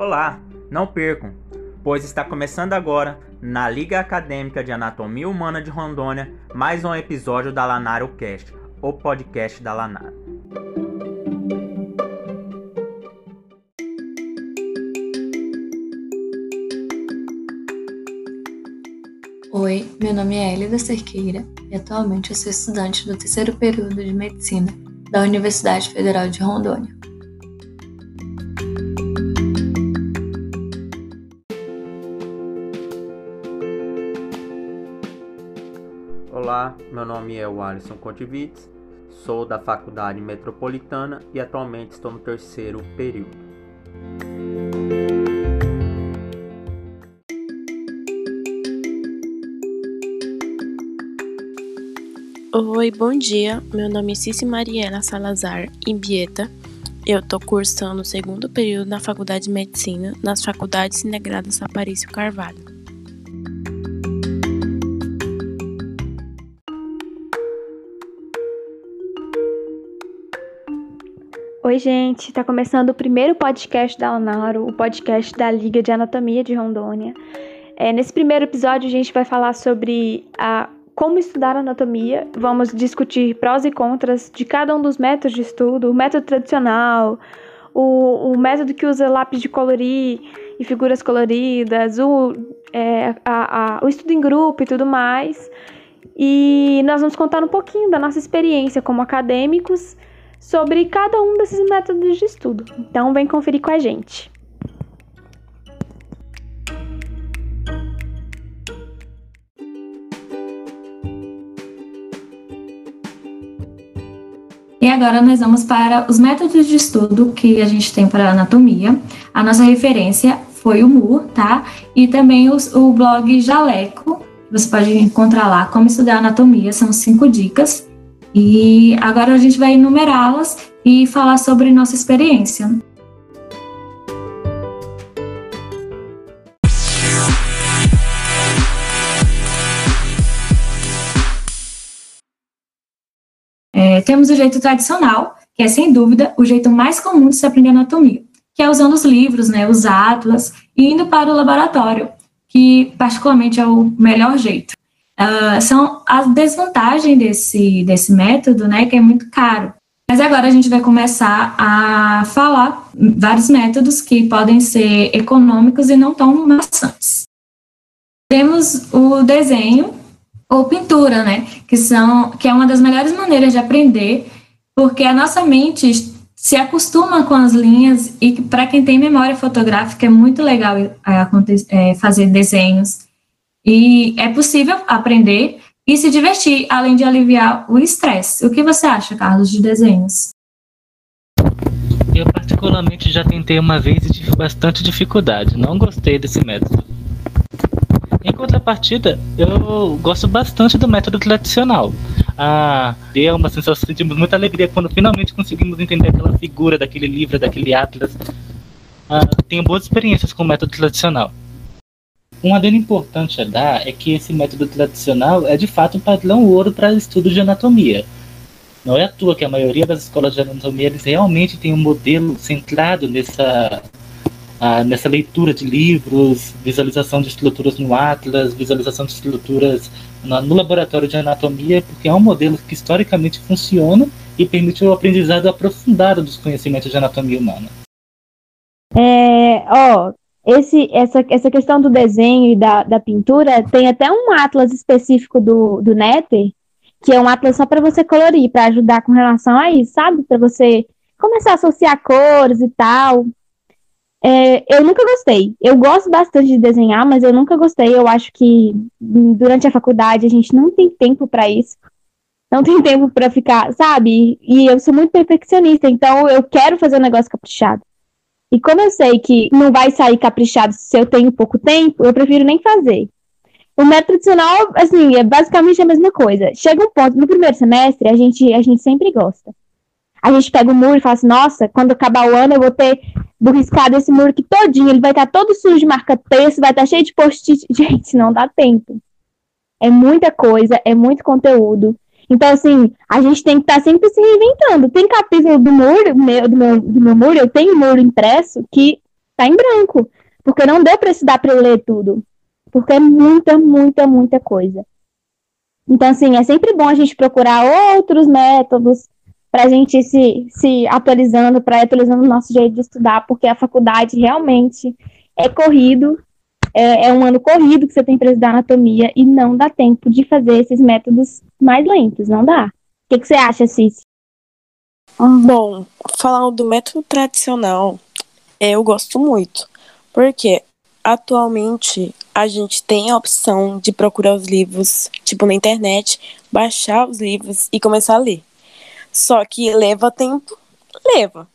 Olá, não percam, pois está começando agora, na Liga Acadêmica de Anatomia Humana de Rondônia, mais um episódio da Lanaro Cast, o podcast da Lanaro. Oi, meu nome é Elida Cerqueira e atualmente eu sou estudante do terceiro período de Medicina da Universidade Federal de Rondônia. Olá, meu nome é Alisson Contivitz, sou da Faculdade Metropolitana e atualmente estou no terceiro período. Oi, bom dia. Meu nome é Cici Mariela Salazar Imbieta. Eu estou cursando o segundo período na Faculdade de Medicina, nas Faculdades Integradas Aparício Carvalho. Oi, gente. Está começando o primeiro podcast da Lanaro, o podcast da Liga de Anatomia de Rondônia. É, nesse primeiro episódio, a gente vai falar sobre a como estudar anatomia. Vamos discutir prós e contras de cada um dos métodos de estudo, o método tradicional, o, o método que usa lápis de colorir e figuras coloridas, o, é, a, a, o estudo em grupo e tudo mais. E nós vamos contar um pouquinho da nossa experiência como acadêmicos sobre cada um desses métodos de estudo. Então, vem conferir com a gente. E agora nós vamos para os métodos de estudo que a gente tem para anatomia. A nossa referência foi o MUR, tá? E também os, o blog Jaleco. Você pode encontrar lá como estudar anatomia, são cinco dicas. E agora a gente vai enumerá-las e falar sobre nossa experiência. É, temos o jeito tradicional, que é sem dúvida o jeito mais comum de se aprender anatomia, que é usando os livros, né, os atlas, e indo para o laboratório, que particularmente é o melhor jeito. Uh, são as desvantagens desse, desse método, né, que é muito caro. Mas agora a gente vai começar a falar vários métodos que podem ser econômicos e não tão maçantes. Temos o desenho, ou pintura, né? Que são que é uma das melhores maneiras de aprender, porque a nossa mente se acostuma com as linhas e para quem tem memória fotográfica é muito legal é, é, fazer desenhos e é possível aprender e se divertir, além de aliviar o estresse. O que você acha, Carlos, de desenhos? Eu particularmente já tentei uma vez e tive bastante dificuldade. Não gostei desse método. Em contrapartida, eu gosto bastante do método tradicional. Ah, deu uma sensação, sentimos muita alegria quando finalmente conseguimos entender aquela figura daquele livro, daquele atlas. Ah, tenho boas experiências com o método tradicional. Um adendo importante a dar é que esse método tradicional é de fato um padrão ouro para estudo de anatomia. Não é à toa que a maioria das escolas de anatomia eles realmente tem um modelo centrado nessa ah, nessa leitura de livros, visualização de estruturas no Atlas, visualização de estruturas no, laboratório de anatomia, porque é um modelo que historicamente funciona e permite o aprendizado aprofundado dos conhecimentos de anatomia humana. É, ó, esse, essa, essa questão do desenho e da, da pintura, tem até um atlas específico do, do Netter, que é um atlas só para você colorir, para ajudar com relação a isso, sabe? Para você começar a associar cores e tal. É, eu nunca gostei. Eu gosto bastante de desenhar, mas eu nunca gostei. Eu acho que durante a faculdade a gente não tem tempo para isso. Não tem tempo para ficar, sabe? E eu sou muito perfeccionista, então eu quero fazer um negócio caprichado. E como eu sei que não vai sair caprichado se eu tenho pouco tempo, eu prefiro nem fazer. O método tradicional, assim, é basicamente a mesma coisa. Chega um ponto, no primeiro semestre, a gente, a gente sempre gosta. A gente pega o muro e fala assim, nossa, quando acabar o ano eu vou ter riscado esse muro aqui todinho, ele vai estar todo sujo de marca-texto, vai estar cheio de post-it. Gente, não dá tempo. É muita coisa, é muito conteúdo. Então, assim, a gente tem que estar sempre se reinventando. Tem capítulo do muro, meu, do, meu, do meu muro, eu tenho muro impresso, que tá em branco, porque não deu para estudar para eu ler tudo, porque é muita, muita, muita coisa. Então, assim, é sempre bom a gente procurar outros métodos para a gente se, se atualizando, para atualizando o nosso jeito de estudar, porque a faculdade realmente é corrido, é, é um ano corrido que você tem para estudar anatomia e não dá tempo de fazer esses métodos mais lentos, não dá. O que, que você acha, Cici? Bom, falando do método tradicional, eu gosto muito, porque atualmente a gente tem a opção de procurar os livros, tipo na internet, baixar os livros e começar a ler. Só que leva tempo, leva.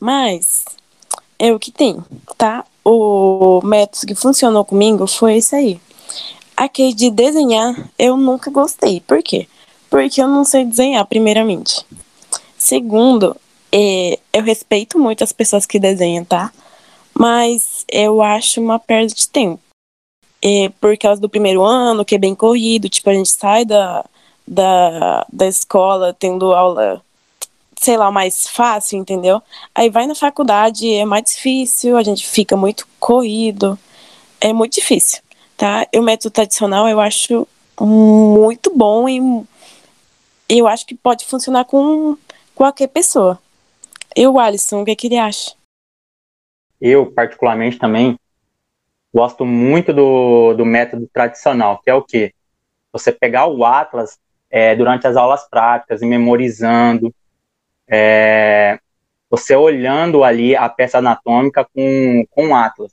Mas é o que tem, tá? O método que funcionou comigo foi esse aí. Aquele de desenhar, eu nunca gostei. Por quê? Porque eu não sei desenhar, primeiramente. Segundo, é, eu respeito muito as pessoas que desenham, tá? Mas eu acho uma perda de tempo. É, por causa do primeiro ano, que é bem corrido, tipo, a gente sai da, da, da escola tendo aula, sei lá, mais fácil, entendeu? Aí vai na faculdade, é mais difícil, a gente fica muito corrido, é muito difícil, tá? E o método tradicional eu acho muito bom e eu acho que pode funcionar com qualquer pessoa. Eu, Alisson, o que, é que ele acha? Eu, particularmente, também gosto muito do, do método tradicional, que é o quê? Você pegar o Atlas é, durante as aulas práticas e memorizando, é, você olhando ali a peça anatômica com, com Atlas.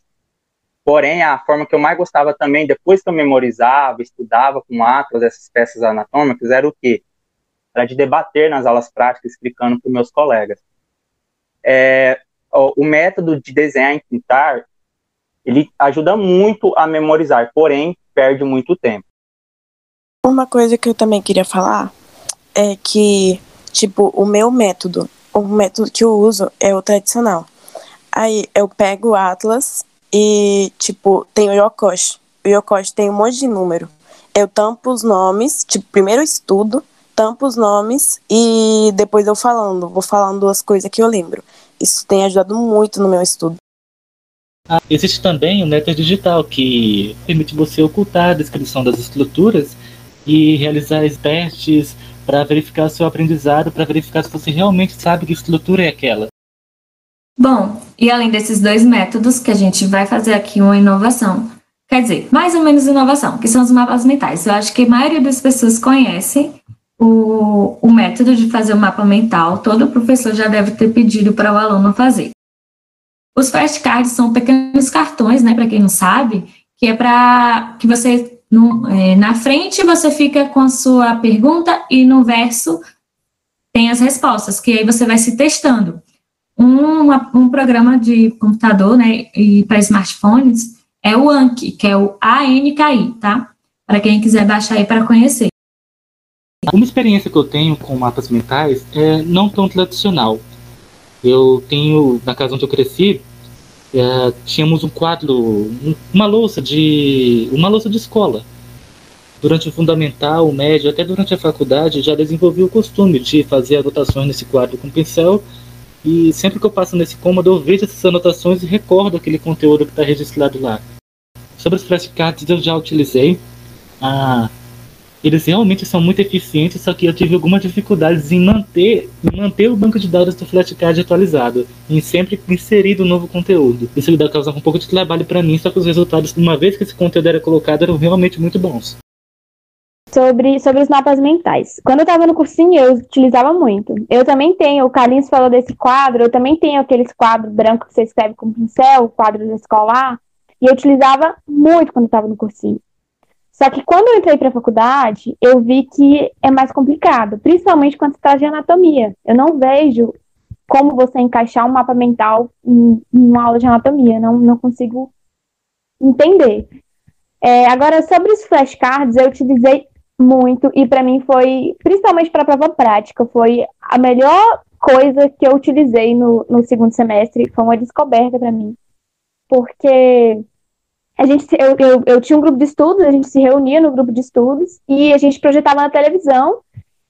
Porém, a forma que eu mais gostava também, depois que eu memorizava, estudava com Atlas essas peças anatômicas, era o quê? Era de debater nas aulas práticas, explicando para meus colegas. É, o, o método de desenhar e pintar, ele ajuda muito a memorizar, porém, perde muito tempo. Uma coisa que eu também queria falar é que, tipo, o meu método, o método que eu uso é o tradicional. Aí eu pego o Atlas e, tipo, tem o Yokoshi. O Yokoshi tem um monte de número. Eu tampo os nomes, tipo, primeiro eu estudo, tampo os nomes e depois eu falando, vou falando as coisas que eu lembro. Isso tem ajudado muito no meu estudo. Ah, existe também o Netter Digital, que permite você ocultar a descrição das estruturas e realizar testes para verificar o seu aprendizado, para verificar se você realmente sabe que estrutura é aquela. Bom, e além desses dois métodos, que a gente vai fazer aqui uma inovação. Quer dizer, mais ou menos inovação, que são os mapas mentais. Eu acho que a maioria das pessoas conhece o, o método de fazer o mapa mental. Todo professor já deve ter pedido para o aluno fazer. Os flashcards são pequenos cartões, né, para quem não sabe, que é para que você no, é, na frente você fica com a sua pergunta e no verso tem as respostas, que aí você vai se testando. Um, um programa de computador, né, e para smartphones é o Anki, que é o ANKI, tá? Para quem quiser baixar aí para conhecer. Uma experiência que eu tenho com mapas mentais é não tão tradicional. Eu tenho, na casa onde eu cresci, é, tínhamos um quadro, uma louça de uma louça de escola. Durante o fundamental, o médio, até durante a faculdade, já desenvolvi o costume de fazer anotações nesse quadro com pincel. E sempre que eu passo nesse cômodo, eu vejo essas anotações e recordo aquele conteúdo que está registrado lá. Sobre os flashcards, eu já utilizei. Ah, eles realmente são muito eficientes, só que eu tive algumas dificuldades em manter, em manter o banco de dados do flashcard atualizado, em sempre inserir o novo conteúdo. Isso me dá causar um pouco de trabalho para mim, só que os resultados, uma vez que esse conteúdo era colocado, eram realmente muito bons. Sobre, sobre os mapas mentais. Quando eu estava no cursinho, eu utilizava muito. Eu também tenho, o Carlinhos falou desse quadro, eu também tenho aqueles quadros brancos que você escreve com pincel, quadros escolar, e eu utilizava muito quando estava no cursinho. Só que quando eu entrei para a faculdade, eu vi que é mais complicado, principalmente quando se trata de anatomia. Eu não vejo como você encaixar um mapa mental em, em uma aula de anatomia, não, não consigo entender. É, agora, sobre os flashcards, eu utilizei muito e para mim foi, principalmente para a prova prática, foi a melhor coisa que eu utilizei no, no segundo semestre, foi uma descoberta para mim, porque a gente, eu, eu, eu tinha um grupo de estudos, a gente se reunia no grupo de estudos e a gente projetava na televisão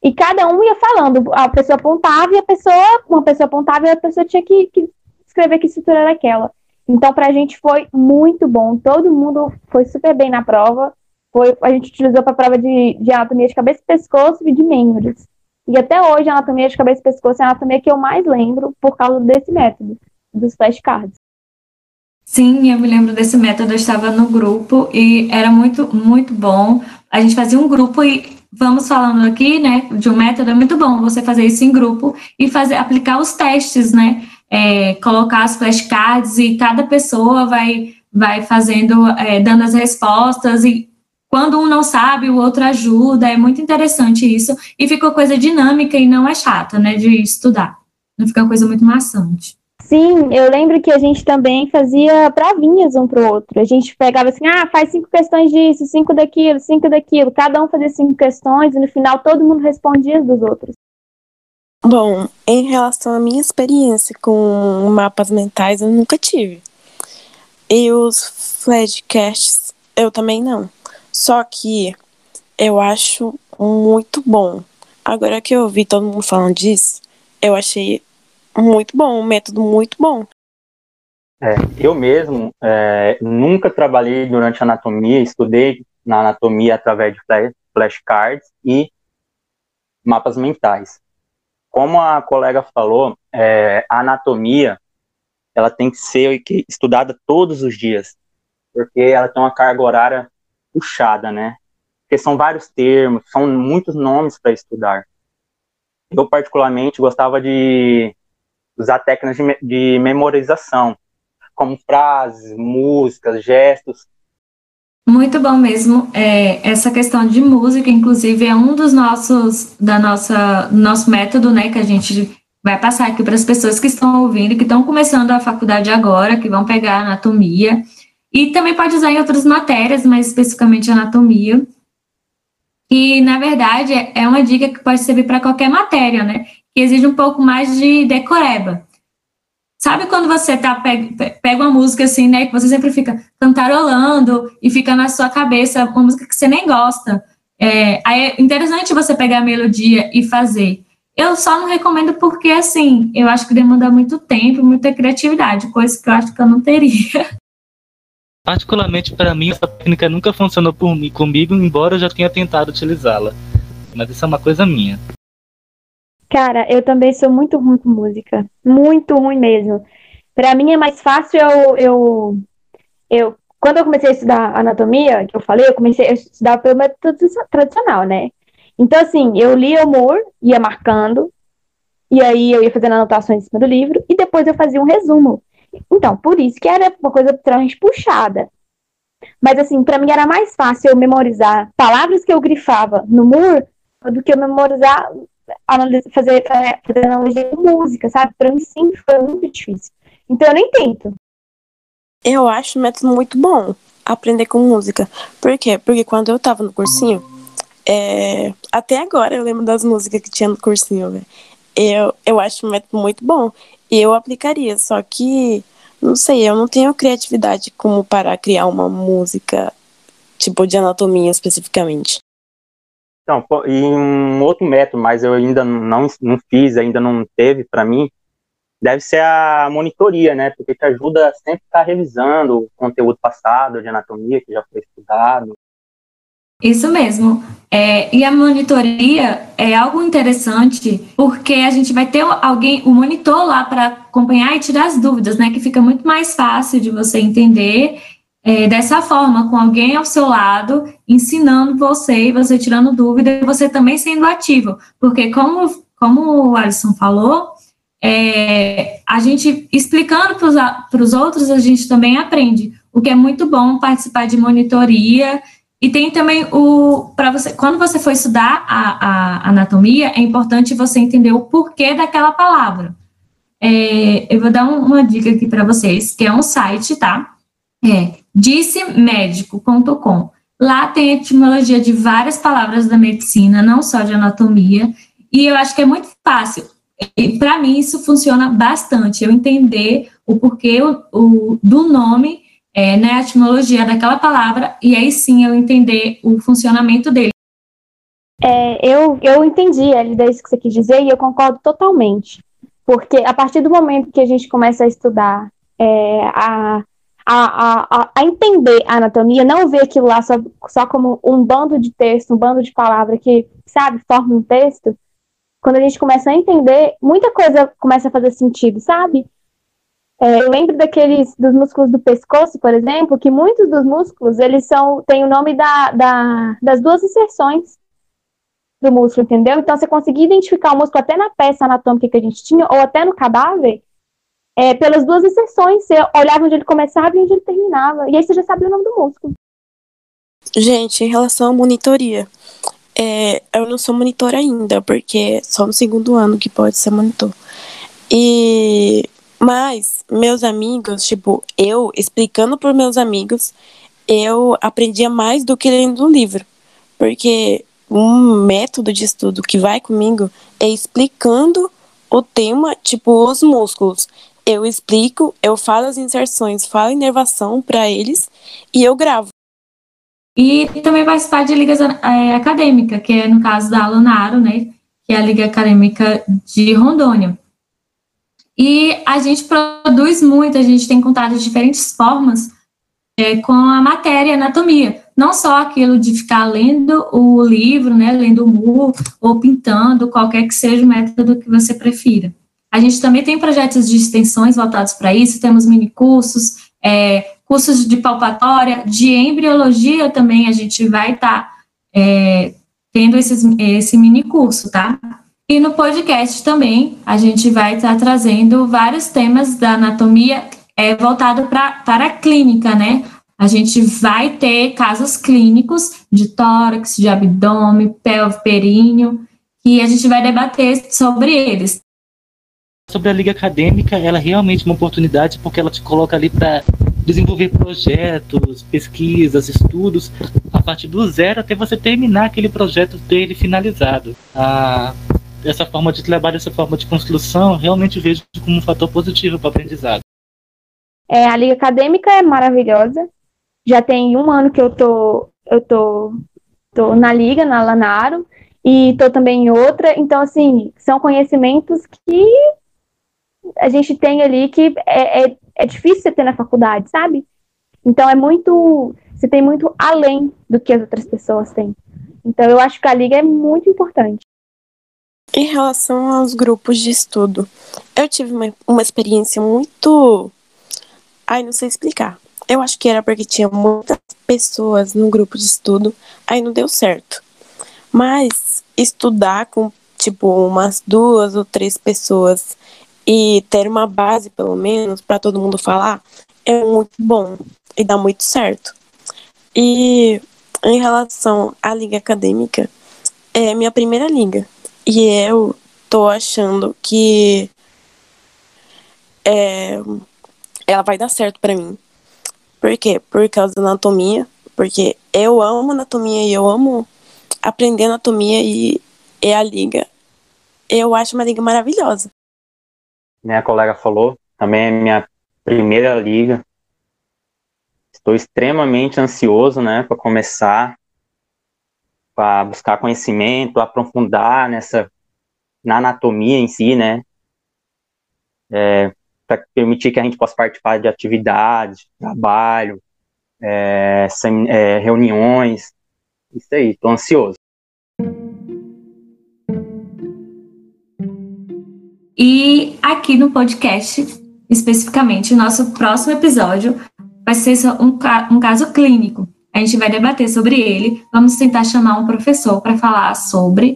e cada um ia falando, a pessoa apontava e a pessoa, uma pessoa apontava e a pessoa tinha que, que escrever que estrutura era aquela. Então, para a gente foi muito bom. Todo mundo foi super bem na prova. Foi, a gente utilizou para a prova de, de anatomia de cabeça e pescoço e de membros. E até hoje, a anatomia de cabeça e pescoço é a anatomia que eu mais lembro por causa desse método, dos flashcards. Sim, eu me lembro desse método, eu estava no grupo e era muito, muito bom. A gente fazia um grupo e vamos falando aqui, né, de um método, é muito bom você fazer isso em grupo e fazer, aplicar os testes, né, é, colocar as flashcards e cada pessoa vai, vai fazendo, é, dando as respostas e quando um não sabe, o outro ajuda, é muito interessante isso, e fica uma coisa dinâmica e não é chata, né, de estudar, não fica uma coisa muito maçante. Sim, eu lembro que a gente também fazia pravinhas um pro outro. A gente pegava assim, ah, faz cinco questões disso, cinco daquilo, cinco daquilo. Cada um fazia cinco questões e no final todo mundo respondia dos outros. Bom, em relação à minha experiência com mapas mentais, eu nunca tive. E os flashcasts, eu também não. Só que eu acho muito bom. Agora que eu ouvi todo mundo falando disso, eu achei muito bom, um método muito bom. É, eu mesmo é, nunca trabalhei durante anatomia, estudei na anatomia através de flashcards e mapas mentais. Como a colega falou, é, a anatomia ela tem que ser estudada todos os dias, porque ela tem uma carga horária puxada, né? Porque são vários termos, são muitos nomes para estudar. Eu, particularmente, gostava de usar técnicas de, de memorização, como frases, músicas, gestos. Muito bom mesmo. É, essa questão de música, inclusive, é um dos nossos, da nossa, nosso método, né, que a gente vai passar aqui para as pessoas que estão ouvindo, que estão começando a faculdade agora, que vão pegar anatomia, e também pode usar em outras matérias, mas especificamente anatomia. E, na verdade, é uma dica que pode servir para qualquer matéria, né? Que exige um pouco mais de decoreba. Sabe quando você tá pega, pega uma música assim, né, que você sempre fica cantarolando e fica na sua cabeça uma música que você nem gosta. É, é interessante você pegar a melodia e fazer. Eu só não recomendo porque, assim, eu acho que demanda muito tempo, muita criatividade, coisa que eu acho que eu não teria. Particularmente para mim, essa técnica nunca funcionou por mim, comigo, embora eu já tenha tentado utilizá-la. Mas isso é uma coisa minha. Cara, eu também sou muito ruim com música. Muito ruim mesmo. Para mim é mais fácil eu, eu, eu. Quando eu comecei a estudar anatomia, que eu falei, eu comecei a estudar pelo método tradicional, né? Então, assim, eu lia o Moore, ia marcando, e aí eu ia fazendo anotações em cima do livro, e depois eu fazia um resumo. Então, por isso que era uma coisa extremamente puxada. Mas, assim, para mim era mais fácil eu memorizar palavras que eu grifava no Moore do que eu memorizar fazer, fazer analogia com música, sabe? Pra mim sempre foi muito difícil. Então eu nem tento. Eu acho o método muito bom aprender com música. Por quê? Porque quando eu tava no cursinho, é... até agora eu lembro das músicas que tinha no cursinho, velho. Eu, eu acho o método muito bom. E eu aplicaria, só que, não sei, eu não tenho criatividade como para criar uma música, tipo, de anatomia especificamente. Então, e um outro método, mas eu ainda não, não fiz, ainda não teve para mim, deve ser a monitoria, né? Porque te ajuda a sempre estar revisando o conteúdo passado de anatomia que já foi estudado. Isso mesmo. É, e a monitoria é algo interessante porque a gente vai ter alguém, o monitor lá para acompanhar e tirar as dúvidas, né? Que fica muito mais fácil de você entender é, dessa forma, com alguém ao seu lado, ensinando você e você tirando dúvida, e você também sendo ativo. Porque, como, como o Alisson falou, é, a gente explicando para os outros, a gente também aprende. O que é muito bom participar de monitoria. E tem também o. para você Quando você for estudar a, a anatomia, é importante você entender o porquê daquela palavra. É, eu vou dar um, uma dica aqui para vocês, que é um site, tá? É dissemédico.com. Lá tem etimologia de várias palavras da medicina, não só de anatomia, e eu acho que é muito fácil. Para mim, isso funciona bastante, eu entender o porquê o, o do nome, é, né, a etimologia daquela palavra, e aí sim eu entender o funcionamento dele. É, eu, eu entendi, Elida, isso que você quis dizer, e eu concordo totalmente. Porque a partir do momento que a gente começa a estudar é, a, a, a, a, entender a anatomia, não ver aquilo lá só, só como um bando de texto, um bando de palavras que, sabe, forma um texto, quando a gente começa a entender, muita coisa começa a fazer sentido, sabe? É, eu lembro daqueles dos músculos do pescoço, por exemplo, que muitos dos músculos eles são têm o nome da, da, das duas inserções do músculo, entendeu? Então você conseguia identificar o músculo até na peça anatômica que a gente tinha, ou até no cadáver, é, pelas duas inserções. Você olhava onde ele começava e onde ele terminava. E aí você já sabia o nome do músculo. Gente, em relação à monitoria, é, eu não sou monitor ainda, porque é só no segundo ano que pode ser monitor. E mas meus amigos, tipo, eu explicando para meus amigos, eu aprendia mais do que lendo um livro. Porque um método de estudo que vai comigo é explicando o tema, tipo, os músculos. Eu explico, eu falo as inserções, falo inervação para eles e eu gravo. E também participar de ligas é, acadêmica, que é no caso da Alunaro, né, que é a Liga Acadêmica de Rondônia. E a gente produz muito, a gente tem encontrado diferentes formas é, com a matéria anatomia. Não só aquilo de ficar lendo o livro, né, lendo o mu, ou pintando, qualquer que seja o método que você prefira. A gente também tem projetos de extensões voltados para isso, temos mini cursos, é, cursos de palpatória, de embriologia também a gente vai estar tá, é, tendo esses, esse mini curso, tá? E no podcast também a gente vai estar tá trazendo vários temas da anatomia é, voltado pra, para a clínica, né? A gente vai ter casos clínicos de tórax, de abdômen, pelve, períneo, e a gente vai debater sobre eles sobre a liga acadêmica, ela é realmente uma oportunidade porque ela te coloca ali para desenvolver projetos, pesquisas, estudos, a partir do zero até você terminar aquele projeto, ter ele finalizado. Ah, essa forma de trabalho, essa forma de construção, realmente vejo como um fator positivo para o aprendizado. É, a liga acadêmica é maravilhosa. Já tem um ano que eu tô, eu tô, tô na liga, na Lanaro, e tô também em outra. Então, assim, são conhecimentos que a gente tem ali que é, é, é difícil você ter na faculdade, sabe? Então é muito. Você tem muito além do que as outras pessoas têm. Então eu acho que a liga é muito importante. Em relação aos grupos de estudo, eu tive uma, uma experiência muito. Ai, não sei explicar. Eu acho que era porque tinha muitas pessoas no grupo de estudo, aí não deu certo. Mas estudar com, tipo, umas duas ou três pessoas e ter uma base, pelo menos, para todo mundo falar, é muito bom e dá muito certo. E em relação à liga acadêmica, é minha primeira liga. E eu tô achando que é, ela vai dar certo para mim. Por quê? Por causa da anatomia. Porque eu amo anatomia e eu amo aprender anatomia e é a liga. Eu acho uma liga maravilhosa minha colega falou, também é minha primeira liga. Estou extremamente ansioso, né, para começar, para buscar conhecimento, aprofundar nessa na anatomia em si, né, é, para permitir que a gente possa participar de atividades, de trabalho, é, sem, é, reuniões, isso aí, estou ansioso. E aqui no podcast, especificamente, o nosso próximo episódio vai ser um, um caso clínico. A gente vai debater sobre ele. Vamos tentar chamar um professor para falar sobre,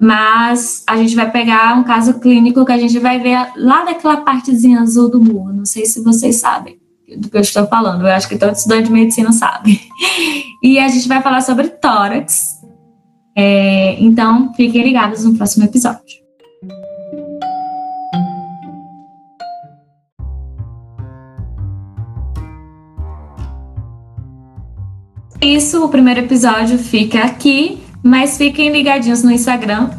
mas a gente vai pegar um caso clínico que a gente vai ver lá daquela partezinha azul do muro. Não sei se vocês sabem do que eu estou falando. Eu acho que todo estudante de medicina sabe. E a gente vai falar sobre tórax. É, então, fiquem ligados no próximo episódio. Isso, o primeiro episódio fica aqui, mas fiquem ligadinhos no Instagram,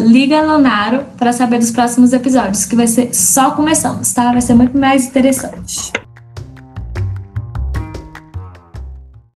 Ligalonaro, para saber dos próximos episódios, que vai ser só começamos, tá? Vai ser muito mais interessante.